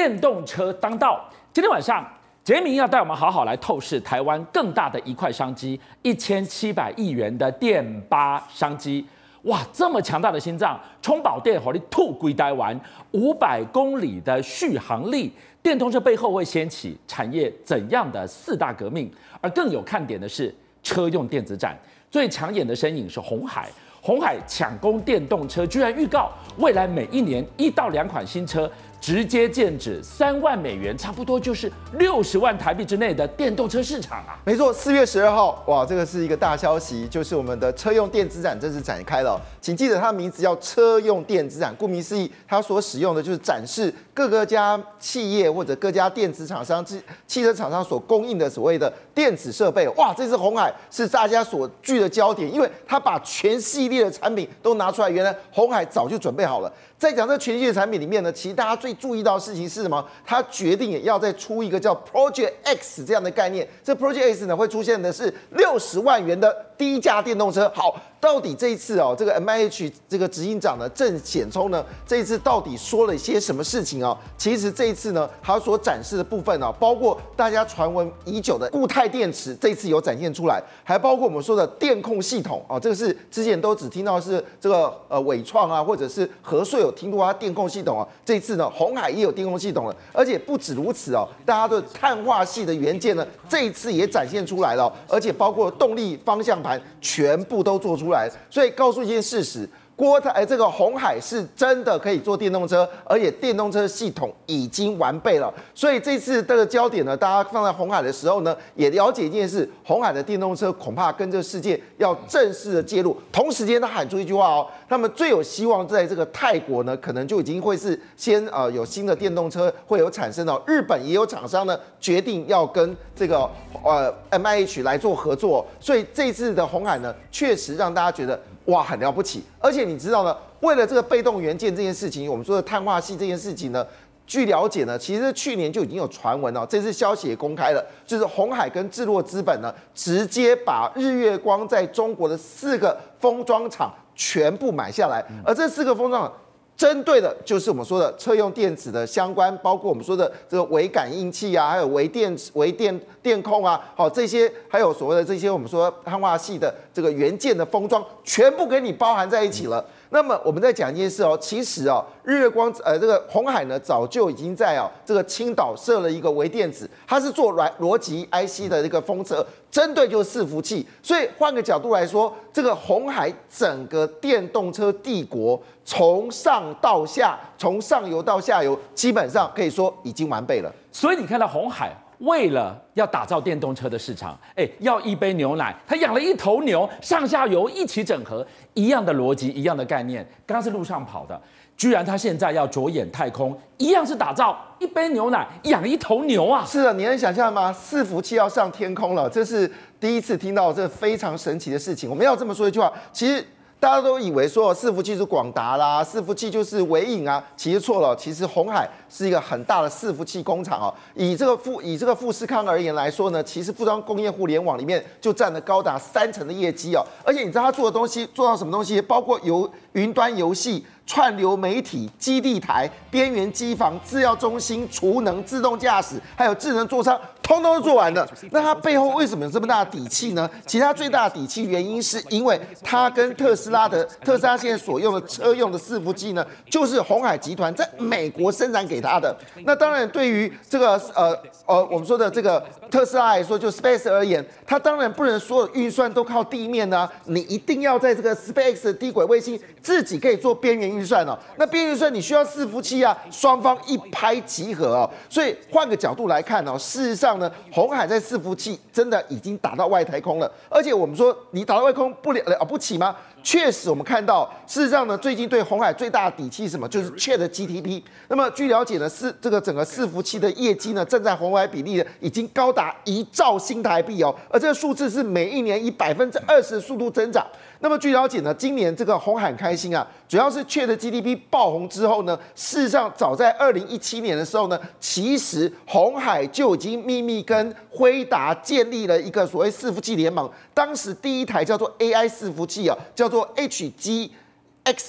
电动车当道。今天晚上，杰明要带我们好好来透视台湾更大的一块商机——一千七百亿元的电巴商机。哇，这么强大的心脏，充饱电火力吐归台湾，五百公里的续航力，电动车背后会掀起产业怎样的四大革命？而更有看点的是车用电子展，最抢眼的身影是红海。红海抢攻电动车，居然预告未来每一年一到两款新车。直接剑指三万美元，差不多就是六十万台币之内的电动车市场啊！没错，四月十二号，哇，这个是一个大消息，就是我们的车用电子展正式展开了。请记得它的名字叫车用电子展，顾名思义，它所使用的就是展示各个家企业或者各家电子厂商、汽汽车厂商所供应的所谓的电子设备。哇，这次红海是大家所聚的焦点，因为它把全系列的产品都拿出来，原来红海早就准备好了。在讲这全系列产品里面呢，其实大家最注意到的事情是什么？他决定也要再出一个叫 Project X 这样的概念。这 Project X 呢，会出现的是六十万元的低价电动车。好。到底这一次哦，这个 MIH 这个执行长呢，郑显聪呢，这一次到底说了一些什么事情啊？其实这一次呢，他所展示的部分呢，包括大家传闻已久的固态电池，这次有展现出来，还包括我们说的电控系统啊，这个是之前都只听到是这个呃伟创啊，或者是和硕有听过它电控系统啊，这一次呢，红海也有电控系统了，而且不止如此哦，大家的碳化系的元件呢，这一次也展现出来了，而且包括动力方向盘全部都做出来。来，所以告诉一件事实。郭台哎，这个红海是真的可以做电动车，而且电动车系统已经完备了。所以这次这个焦点呢，大家放在红海的时候呢，也了解一件事：红海的电动车恐怕跟这个世界要正式的介入。同时间，他喊出一句话哦，他们最有希望在这个泰国呢，可能就已经会是先呃有新的电动车会有产生哦。日本也有厂商呢决定要跟这个呃 MIH 来做合作，所以这次的红海呢，确实让大家觉得。哇，很了不起！而且你知道呢，为了这个被动元件这件事情，我们说的碳化系这件事情呢，据了解呢，其实去年就已经有传闻了，这次消息也公开了，就是红海跟智洛资本呢，直接把日月光在中国的四个封装厂全部买下来，而这四个封装厂。针对的就是我们说的车用电子的相关，包括我们说的这个微感应器啊，还有微电微电电控啊，好这些，还有所谓的这些我们说汉化系的这个元件的封装，全部给你包含在一起了。那么我们再讲一件事哦，其实哦，日月光呃这个鸿海呢，早就已经在哦这个青岛设了一个微电子，它是做软逻辑 IC 的这个封测，针对就是伺服器。所以换个角度来说，这个红海整个电动车帝国，从上到下，从上游到下游，基本上可以说已经完备了。所以你看到红海。为了要打造电动车的市场，哎，要一杯牛奶，他养了一头牛，上下游一起整合，一样的逻辑，一样的概念。刚刚是路上跑的，居然他现在要着眼太空，一样是打造一杯牛奶养一头牛啊！是的，你能想象吗？伺服器要上天空了，这是第一次听到这非常神奇的事情。我们要这么说一句话，其实。大家都以为说伺服器是广达啦，伺服器就是微影啊，其实错了。其实红海是一个很大的伺服器工厂哦。以这个富以这个富士康而言来说呢，其实服装工业互联网里面就占了高达三成的业绩哦。而且你知道他做的东西做到什么东西？包括游云端游戏。串流媒体、基地台、边缘机房、制药中心、储能、自动驾驶，还有智能座舱，通通都做完了。那它背后为什么有这么大的底气呢？其他最大的底气原因是因为它跟特斯拉的特斯拉现在所用的车用的伺服器呢，就是红海集团在美国生产给它的。那当然，对于这个呃呃我们说的这个特斯拉来说，就 Space 而言，它当然不能所有运算都靠地面呢、啊，你一定要在这个 Space 的低轨卫星自己可以做边缘运。预算哦，那边预算你需要伺服器啊，双方一拍即合哦，所以换个角度来看哦，事实上呢，红海在伺服器真的已经打到外太空了，而且我们说你打到外空不了了不起吗？确实，我们看到事实上呢，最近对红海最大的底气是什么？就是 ChatGPT。那么据了解呢，是这个整个伺服器的业绩呢，正在红海比例呢，已经高达一兆新台币哦，而这个数字是每一年以百分之二十的速度增长。那么据了解呢，今年这个红海开心啊，主要是 ChatGPT 爆红之后呢，事实上早在二零一七年的时候呢，其实红海就已经秘密跟辉达建立了一个所谓伺服器联盟。当时第一台叫做 AI 伺服器啊，叫做 HGX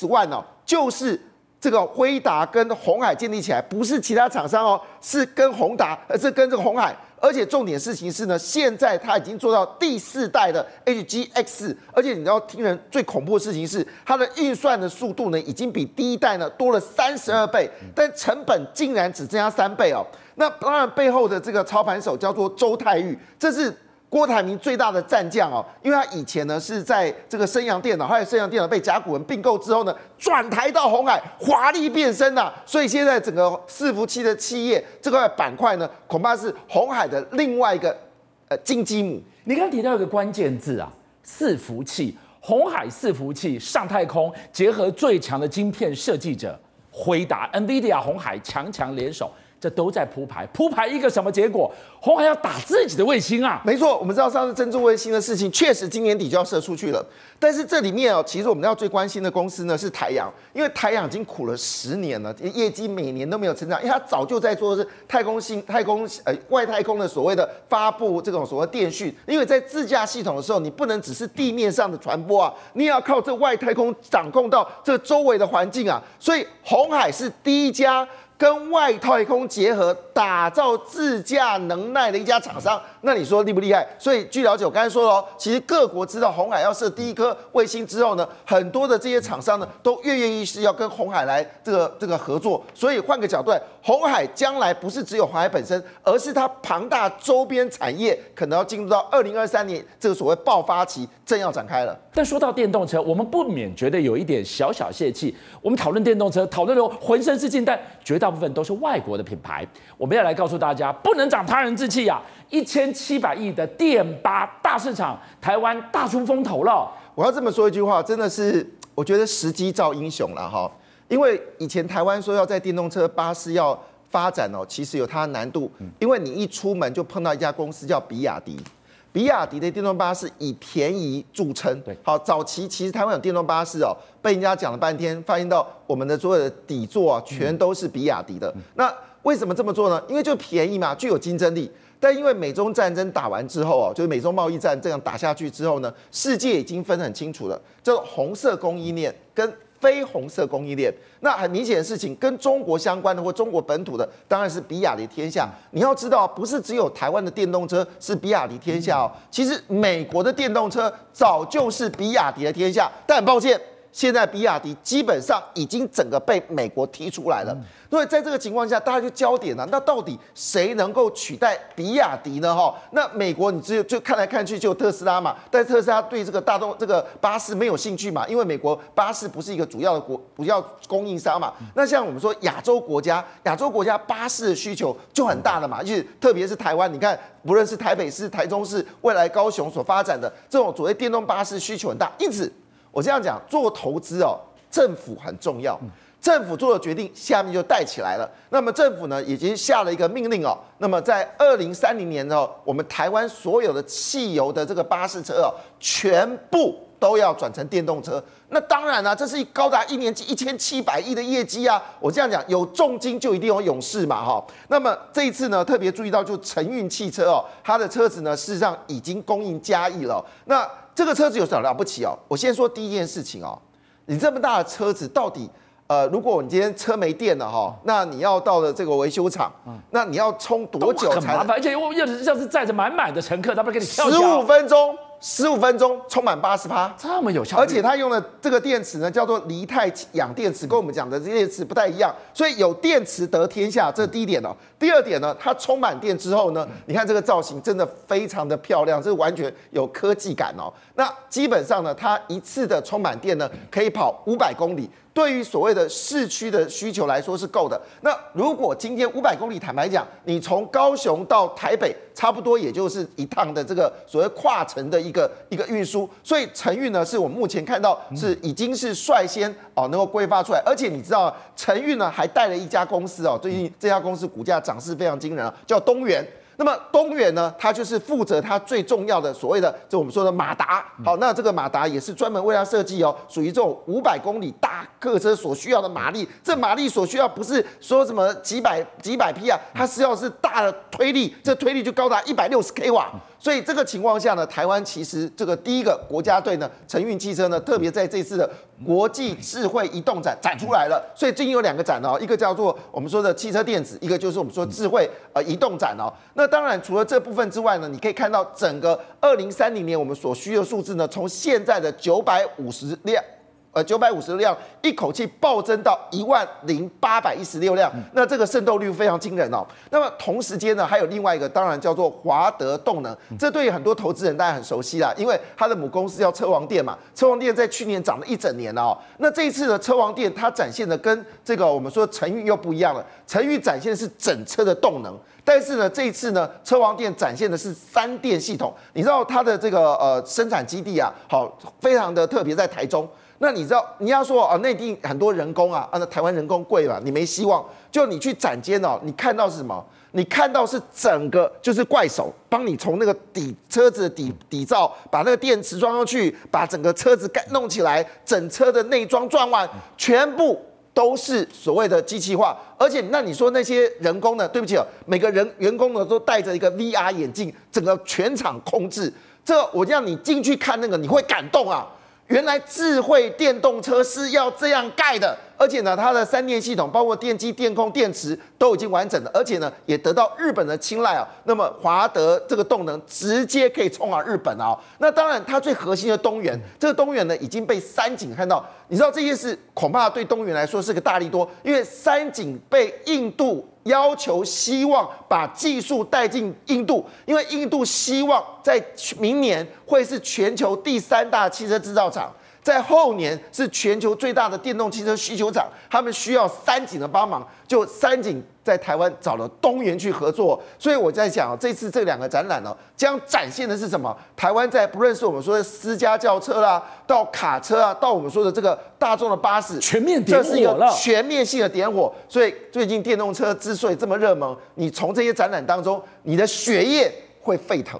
One 哦，就是这个辉达跟红海建立起来，不是其他厂商哦，是跟宏达，而是跟这个红海。而且重点事情是呢，现在它已经做到第四代的 HGX，而且你知道听人最恐怖的事情是，它的运算的速度呢，已经比第一代呢多了三十二倍，但成本竟然只增加三倍哦。那当然背后的这个操盘手叫做周泰玉，这是。郭台铭最大的战将哦，因为他以前呢是在这个升阳电脑，后来升阳电脑被甲骨文并购之后呢，转台到红海，华丽变身呐。所以现在整个伺服器的企业这块板块呢，恐怕是红海的另外一个呃金鸡母。你刚提到一个关键字啊，伺服器，红海伺服器上太空，结合最强的晶片设计者回答、NVIDIA、红海强强联手。这都在铺排，铺排一个什么结果？红海要打自己的卫星啊！没错，我们知道上次珍珠卫星的事情，确实今年底就要射出去了。但是这里面哦，其实我们要最关心的公司呢是台阳，因为台阳已经苦了十年了，业绩每年都没有成长，因为它早就在做的是太空星、太空呃外太空的所谓的发布这种所谓电讯，因为在自驾系统的时候，你不能只是地面上的传播啊，你也要靠这外太空掌控到这周围的环境啊，所以红海是第一家。跟外太空结合，打造自驾能耐的一家厂商，那你说厉不厉害？所以据了解，我刚才说了哦，其实各国知道红海要设第一颗卫星之后呢，很多的这些厂商呢，都跃跃欲试要跟红海来这个这个合作。所以换个角度，红海将来不是只有红海本身，而是它庞大周边产业可能要进入到二零二三年这个所谓爆发期，正要展开了。但说到电动车，我们不免觉得有一点小小泄气。我们讨论电动车，讨论的浑身是劲，但绝大部分都是外国的品牌。我们要来告诉大家，不能长他人志气呀！一千七百亿的电八大市场，台湾大出风头了。我要这么说一句话，真的是我觉得时机造英雄了哈。因为以前台湾说要在电动车巴士要发展哦，其实有它的难度，因为你一出门就碰到一家公司叫比亚迪。比亚迪的电动巴士以便宜著称。对，好，早期其实台湾有电动巴士哦，被人家讲了半天，发现到我们的所有的底座啊，全都是比亚迪的。那为什么这么做呢？因为就便宜嘛，具有竞争力。但因为美中战争打完之后啊，就是美中贸易战这样打下去之后呢，世界已经分很清楚了，叫红色供应链跟非红色供应链。那很明显的事情，跟中国相关的或中国本土的，当然是比亚迪天下。你要知道，不是只有台湾的电动车是比亚迪天下哦，其实美国的电动车早就是比亚迪的天下。但很抱歉。现在比亚迪基本上已经整个被美国踢出来了，所以在这个情况下，大家就焦点了，那到底谁能够取代比亚迪呢？哈，那美国你只有就看来看去就特斯拉嘛，但特斯拉对这个大众这个巴士没有兴趣嘛，因为美国巴士不是一个主要的国主要供应商嘛。那像我们说亚洲国家，亚洲国家巴士的需求就很大的嘛，就是特别是台湾，你看不论是台北市、台中市、未来高雄所发展的这种所谓电动巴士需求很大，因此。我这样讲，做投资哦，政府很重要。政府做的决定，下面就带起来了。那么政府呢，已经下了一个命令哦。那么在二零三零年哦，我们台湾所有的汽油的这个巴士车哦，全部都要转成电动车。那当然了，这是高达一年级一千七百亿的业绩啊。我这样讲，有重金就一定有勇士嘛，哈。那么这一次呢，特别注意到，就承运汽车哦，它的车子呢，事实上已经供应嘉义了。那这个车子有什么了不起哦？我先说第一件事情哦，你这么大的车子到底，呃，如果你今天车没电了哈，那你要到了这个维修厂，那你要充多久才？很麻烦，而且又要是要是载着满满的乘客，他不给你跳十五分钟。十五分钟充满八十趴，这么有效率，而且它用的这个电池呢，叫做锂钛氧电池，跟我们讲的这电池不太一样，所以有电池得天下，这是第一点哦。第二点呢，它充满电之后呢，你看这个造型真的非常的漂亮，这完全有科技感哦。那基本上呢，它一次的充满电呢，可以跑五百公里。对于所谓的市区的需求来说是够的。那如果今天五百公里，坦白讲，你从高雄到台北，差不多也就是一趟的这个所谓跨城的一个一个运输。所以承运呢，是我目前看到是已经是率先哦能够规划出来。而且你知道，承运呢还带了一家公司哦，最近这家公司股价涨势非常惊人啊，叫东元。那么东元呢，它就是负责它最重要的所谓的，就我们说的马达。好，那这个马达也是专门为它设计哦，属于这种五百公里大客车所需要的马力。这马力所需要不是说什么几百几百匹啊，它是要是大的推力，这推力就高达一百六十 k 瓦。所以这个情况下呢，台湾其实这个第一个国家队呢，承运汽车呢，特别在这次的国际智慧移动展展出来了。所以最近有两个展哦，一个叫做我们说的汽车电子，一个就是我们说智慧呃移动展哦。那当然除了这部分之外呢，你可以看到整个二零三零年我们所需的数字呢，从现在的九百五十辆。呃，九百五十辆一口气暴增到一万零八百一十六辆，那这个渗透率非常惊人哦。那么同时间呢，还有另外一个，当然叫做华德动能，这对于很多投资人大家很熟悉啦，因为它的母公司叫车王电嘛。车王电在去年涨了一整年了哦。那这一次的车王电，它展现的跟这个我们说成裕又不一样了。成裕展现的是整车的动能，但是呢，这一次呢，车王电展现的是三电系统。你知道它的这个呃生产基地啊，好，非常的特别，在台中。那你知道你要说啊，内地很多人工啊，啊，那台湾人工贵了，你没希望。就你去展间哦，你看到是什么？你看到是整个就是怪手帮你从那个底车子的底底罩把那个电池装上去，把整个车子盖弄起来，整车的内装装完，全部都是所谓的机器化。而且那你说那些人工呢？对不起哦，每个人员工呢都戴着一个 VR 眼镜，整个全场控制。这我让你进去看那个，你会感动啊！原来智慧电动车是要这样盖的，而且呢，它的三电系统包括电机、电控、电池都已经完整了，而且呢，也得到日本的青睐啊。那么华德这个动能直接可以冲往日本啊。那当然，它最核心的东元，这个东元呢已经被三井看到。你知道这件事恐怕对东元来说是个大利多，因为三井被印度。要求希望把技术带进印度，因为印度希望在明年会是全球第三大汽车制造厂。在后年是全球最大的电动汽车需求厂，他们需要三井的帮忙，就三井在台湾找了东元去合作，所以我在想，这次这两个展览呢，将展现的是什么？台湾在不论是我们说的私家轿车啦，到卡车啊，到我们说的这个大众的巴士，全面点火了，这是一个全面性的点火。所以最近电动车之所以这么热门，你从这些展览当中，你的血液会沸腾。